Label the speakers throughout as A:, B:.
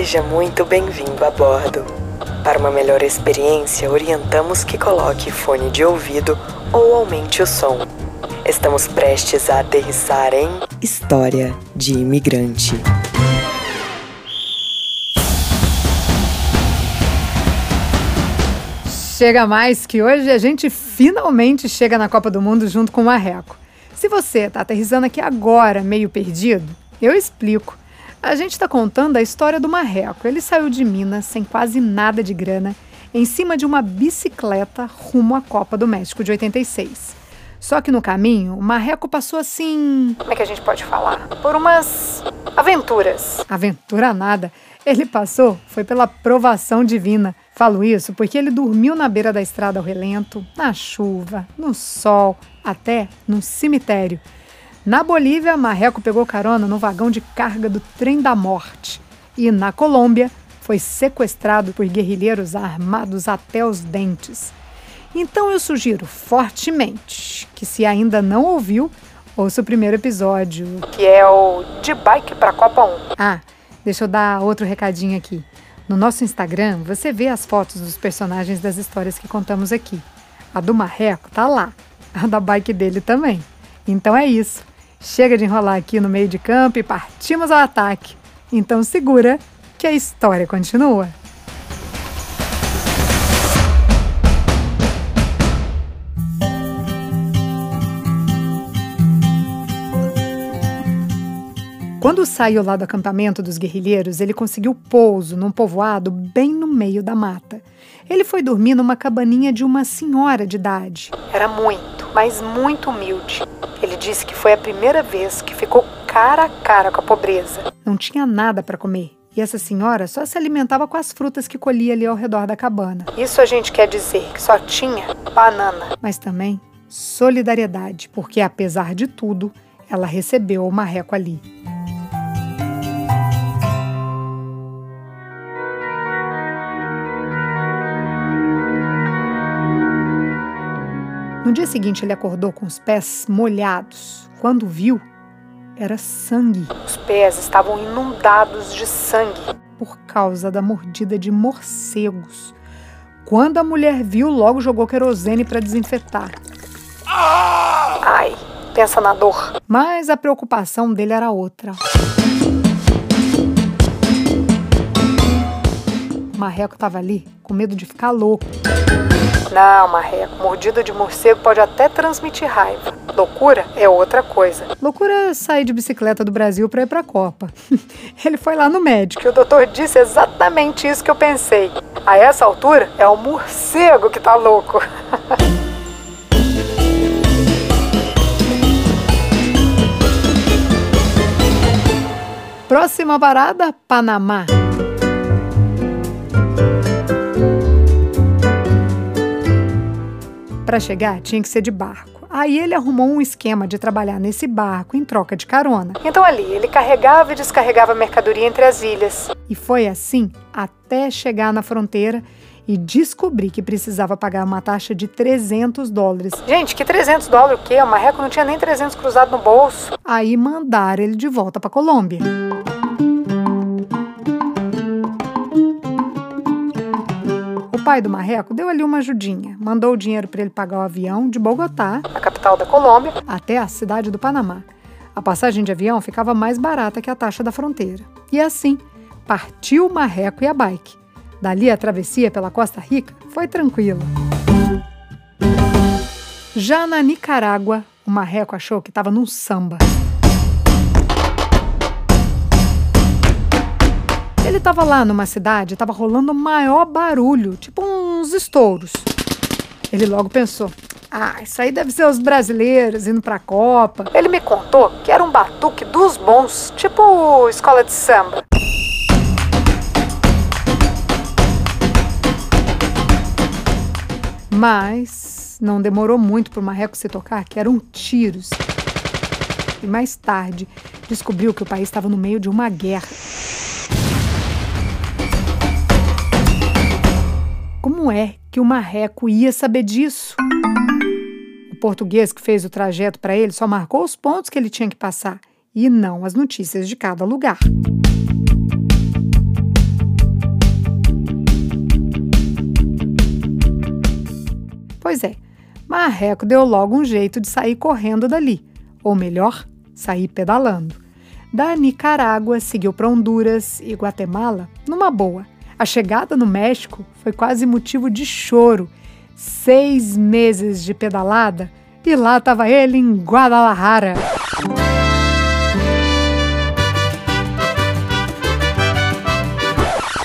A: Seja muito bem-vindo a bordo. Para uma melhor experiência, orientamos que coloque fone de ouvido ou aumente o som. Estamos prestes a aterrissar em História de Imigrante.
B: Chega mais que hoje a gente finalmente chega na Copa do Mundo junto com o Marreco. Se você está aterrissando aqui agora, meio perdido, eu explico. A gente está contando a história do Marreco. Ele saiu de Minas sem quase nada de grana, em cima de uma bicicleta rumo à Copa do México de 86. Só que no caminho, o Marreco passou assim. Como é que a gente pode falar? Por umas aventuras. Aventura nada. Ele passou foi pela provação divina. Falo isso porque ele dormiu na beira da estrada ao relento, na chuva, no sol, até no cemitério. Na Bolívia, Marreco pegou carona no vagão de carga do trem da morte. E na Colômbia, foi sequestrado por guerrilheiros armados até os dentes. Então eu sugiro fortemente que, se ainda não ouviu, ouça o primeiro episódio, que é o De Bike para Copa 1. Ah, deixa eu dar outro recadinho aqui. No nosso Instagram, você vê as fotos dos personagens das histórias que contamos aqui. A do Marreco tá lá, a da bike dele também. Então é isso. Chega de enrolar aqui no meio de campo e partimos ao ataque. Então segura que a história continua. Quando saiu lá do acampamento dos guerrilheiros, ele conseguiu pouso num povoado bem no meio da mata. Ele foi dormir numa cabaninha de uma senhora de idade. Era muito, mas muito humilde. Ele disse que foi a primeira vez que ficou cara a cara com a pobreza. Não tinha nada para comer. E essa senhora só se alimentava com as frutas que colhia ali ao redor da cabana. Isso a gente quer dizer que só tinha banana. Mas também solidariedade, porque apesar de tudo, ela recebeu o marreco ali. No dia seguinte, ele acordou com os pés molhados. Quando viu, era sangue. Os pés estavam inundados de sangue por causa da mordida de morcegos. Quando a mulher viu, logo jogou querosene para desinfetar. Ai, pensa na dor. Mas a preocupação dele era outra. O Marreco estava ali com medo de ficar louco. Não, Marreco, mordida de morcego pode até transmitir raiva. Loucura é outra coisa. Loucura é sair de bicicleta do Brasil para ir para a Copa. Ele foi lá no médico e o doutor disse exatamente isso que eu pensei. A essa altura é o morcego que tá louco. Próxima parada, Panamá. Para chegar, tinha que ser de barco. Aí ele arrumou um esquema de trabalhar nesse barco em troca de carona. Então ali, ele carregava e descarregava mercadoria entre as ilhas. E foi assim até chegar na fronteira e descobrir que precisava pagar uma taxa de 300 dólares. Gente, que 300 dólares o quê? O Marreco não tinha nem 300 cruzado no bolso. Aí mandaram ele de volta para Colômbia. Pai do Marreco deu ali uma ajudinha, mandou o dinheiro para ele pagar o avião de Bogotá, a capital da Colômbia, até a cidade do Panamá. A passagem de avião ficava mais barata que a taxa da fronteira. E assim, partiu o Marreco e a bike. Dali a travessia pela Costa Rica foi tranquila. Já na Nicarágua, o Marreco achou que estava num samba. Ele estava lá numa cidade, estava rolando o maior barulho, tipo uns estouros. Ele logo pensou: ah, isso aí deve ser os brasileiros indo pra Copa. Ele me contou que era um batuque dos bons, tipo escola de samba. Mas não demorou muito para o Marreco se tocar que eram tiros. E mais tarde descobriu que o país estava no meio de uma guerra. como é que o marreco ia saber disso? O português que fez o trajeto para ele só marcou os pontos que ele tinha que passar e não as notícias de cada lugar. Pois é, Marreco deu logo um jeito de sair correndo dali, ou melhor, sair pedalando. Da Nicarágua seguiu para Honduras e Guatemala numa boa, a chegada no México foi quase motivo de choro. Seis meses de pedalada e lá estava ele em Guadalajara.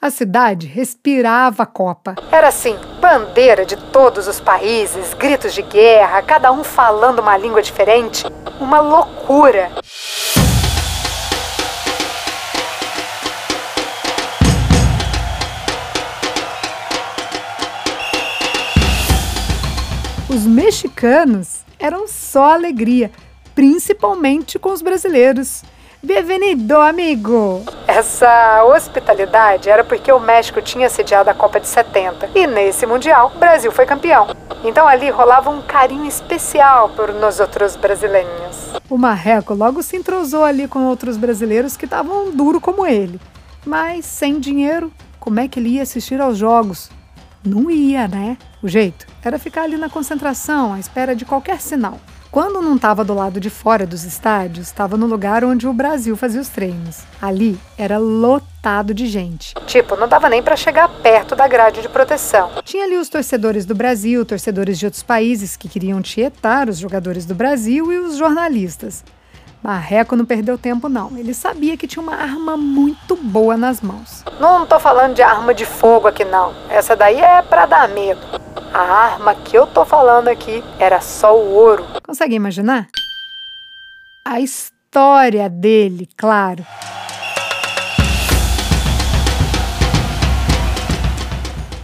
B: A cidade respirava a Copa. Era assim, bandeira de todos os países, gritos de guerra, cada um falando uma língua diferente. Uma loucura. Os mexicanos eram só alegria, principalmente com os brasileiros. Bem-vindo, amigo! Essa hospitalidade era porque o México tinha sediado a Copa de 70 e nesse Mundial o Brasil foi campeão. Então ali rolava um carinho especial por nós outros brasileiros. O Marreco logo se entrosou ali com outros brasileiros que estavam duro como ele. Mas sem dinheiro, como é que ele ia assistir aos jogos? Não ia, né? O jeito era ficar ali na concentração, à espera de qualquer sinal. Quando não estava do lado de fora dos estádios, estava no lugar onde o Brasil fazia os treinos. Ali era lotado de gente. Tipo, não dava nem para chegar perto da grade de proteção. Tinha ali os torcedores do Brasil, torcedores de outros países que queriam tietar os jogadores do Brasil e os jornalistas. Marreco não perdeu tempo, não. Ele sabia que tinha uma arma muito boa nas mãos. Não tô falando de arma de fogo aqui, não. Essa daí é para dar medo. A arma que eu tô falando aqui era só o ouro. Consegue imaginar? A história dele, claro.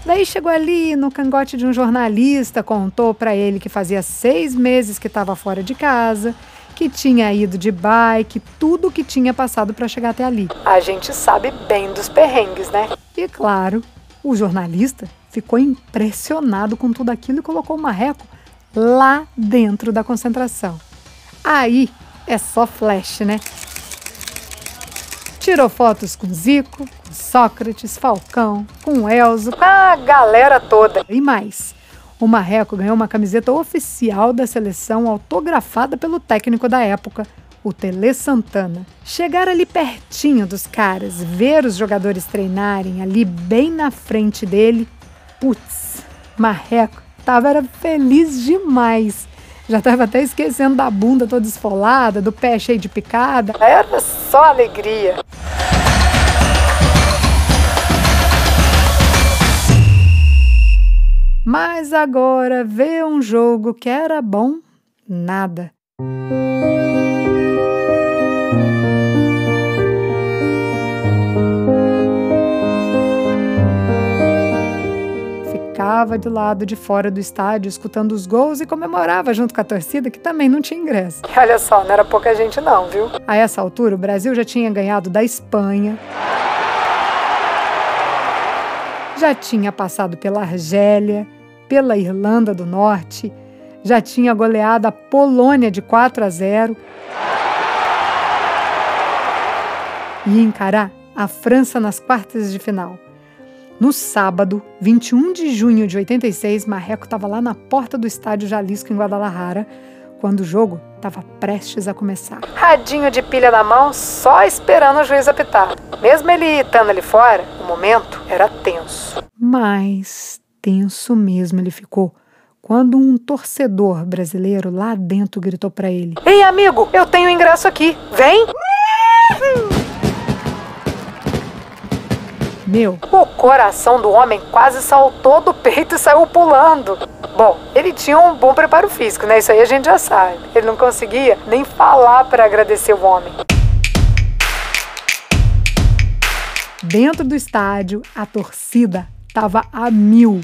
B: Daí chegou ali no cangote de um jornalista, contou para ele que fazia seis meses que estava fora de casa, que tinha ido de bike, tudo o que tinha passado para chegar até ali. A gente sabe bem dos perrengues, né? E claro, o jornalista ficou impressionado com tudo aquilo e colocou o marreco lá dentro da concentração. Aí é só flash, né? Tirou fotos com Zico, com Sócrates, Falcão, com Elzo, com a galera toda. E mais, o Marreco ganhou uma camiseta oficial da seleção autografada pelo técnico da época, o Tele Santana. Chegar ali pertinho dos caras, ver os jogadores treinarem ali bem na frente dele, putz, Marreco tava era feliz demais. Já estava até esquecendo da bunda toda esfolada, do pé cheio de picada. Era só alegria. Mas agora ver um jogo que era bom, nada. Ficava de lado de fora do estádio escutando os gols e comemorava junto com a torcida que também não tinha ingresso. E olha só, não era pouca gente não, viu? A essa altura o Brasil já tinha ganhado da Espanha, já tinha passado pela Argélia, pela Irlanda do Norte, já tinha goleado a Polônia de 4 a 0 e encarar a França nas quartas de final. No sábado, 21 de junho de 86, Marreco estava lá na porta do estádio Jalisco em Guadalajara, quando o jogo estava prestes a começar. Radinho de pilha na mão, só esperando o juiz apitar. Mesmo ele estando ali fora, o momento era tenso. Mas tenso mesmo ele ficou quando um torcedor brasileiro lá dentro gritou para ele: Ei, amigo, eu tenho ingresso aqui, vem! Meu, o coração do homem quase saltou do peito e saiu pulando. Bom, ele tinha um bom preparo físico, né? Isso aí a gente já sabe. Ele não conseguia nem falar para agradecer o homem. Dentro do estádio, a torcida estava a mil.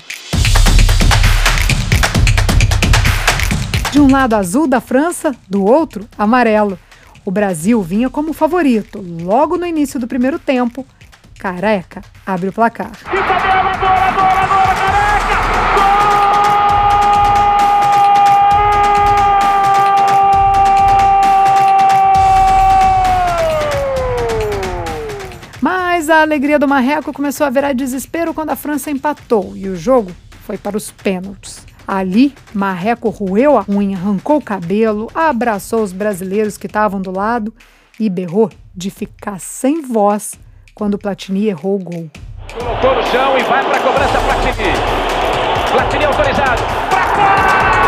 B: De um lado azul da França, do outro amarelo. O Brasil vinha como favorito logo no início do primeiro tempo. Careca abre o placar. Careca! Mas a alegria do Marreco começou a virar desespero quando a França empatou e o jogo foi para os pênaltis. Ali, Marreco roeu a unha, arrancou o cabelo, abraçou os brasileiros que estavam do lado e berrou de ficar sem voz quando Platini errou o gol.
C: Colocou no chão e vai para a cobrança Platini. Platini autorizado. Para fora!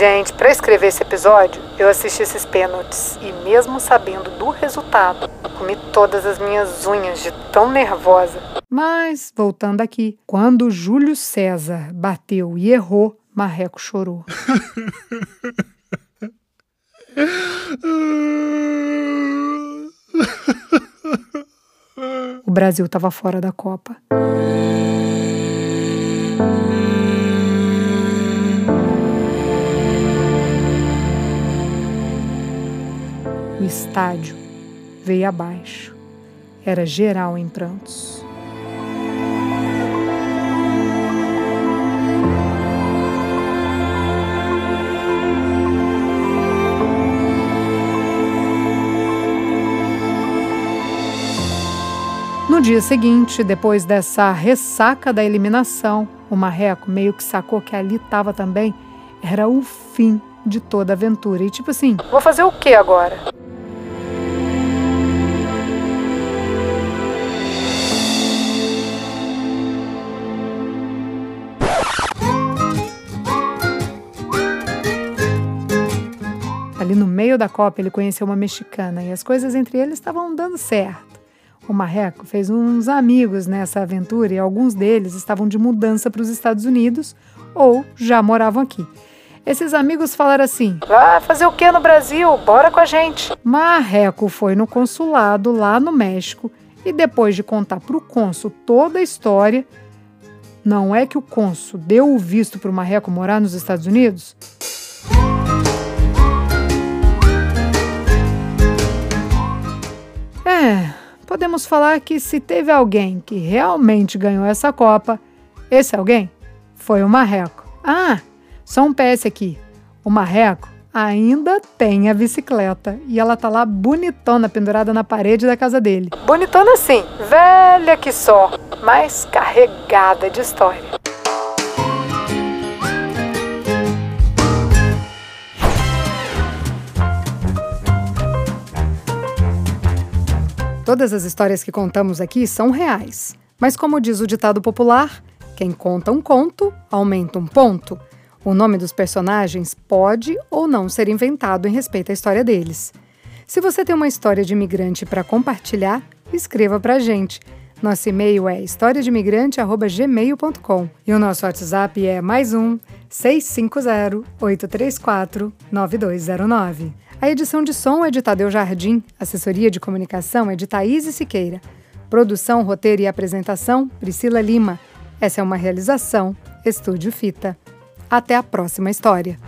B: Gente, para escrever esse episódio, eu assisti esses pênaltis e mesmo sabendo do resultado, comi todas as minhas unhas de tão nervosa. Mas, voltando aqui, quando Júlio César bateu e errou, Marreco chorou. o Brasil estava fora da Copa. O estádio veio abaixo. Era geral em prantos. No dia seguinte, depois dessa ressaca da eliminação, o Marreco meio que sacou que ali estava também era o fim de toda a aventura. E tipo assim, vou fazer o que agora? Meio da Copa, ele conheceu uma mexicana e as coisas entre eles estavam dando certo. O Marreco fez uns amigos nessa aventura e alguns deles estavam de mudança para os Estados Unidos ou já moravam aqui. Esses amigos falaram assim: Vai fazer o que no Brasil? Bora com a gente. Marreco foi no consulado lá no México e depois de contar para o cônsul toda a história, não é que o cônsul deu o visto para o Marreco morar nos Estados Unidos? É, podemos falar que se teve alguém que realmente ganhou essa Copa, esse alguém foi o Marreco. Ah, só um PS aqui. O Marreco ainda tem a bicicleta e ela tá lá bonitona pendurada na parede da casa dele. Bonitona sim, velha que só, mas carregada de história. Todas as histórias que contamos aqui são reais. Mas, como diz o ditado popular, quem conta um conto aumenta um ponto. O nome dos personagens pode ou não ser inventado em respeito à história deles. Se você tem uma história de imigrante para compartilhar, escreva para a gente. Nosso e-mail é historiademigrante.gmail.com e o nosso WhatsApp é mais um 650-834-9209. A edição de som é de Tadeu Jardim, assessoria de comunicação é de Thaís Siqueira. Produção, roteiro e apresentação, Priscila Lima. Essa é uma realização Estúdio Fita. Até a próxima história.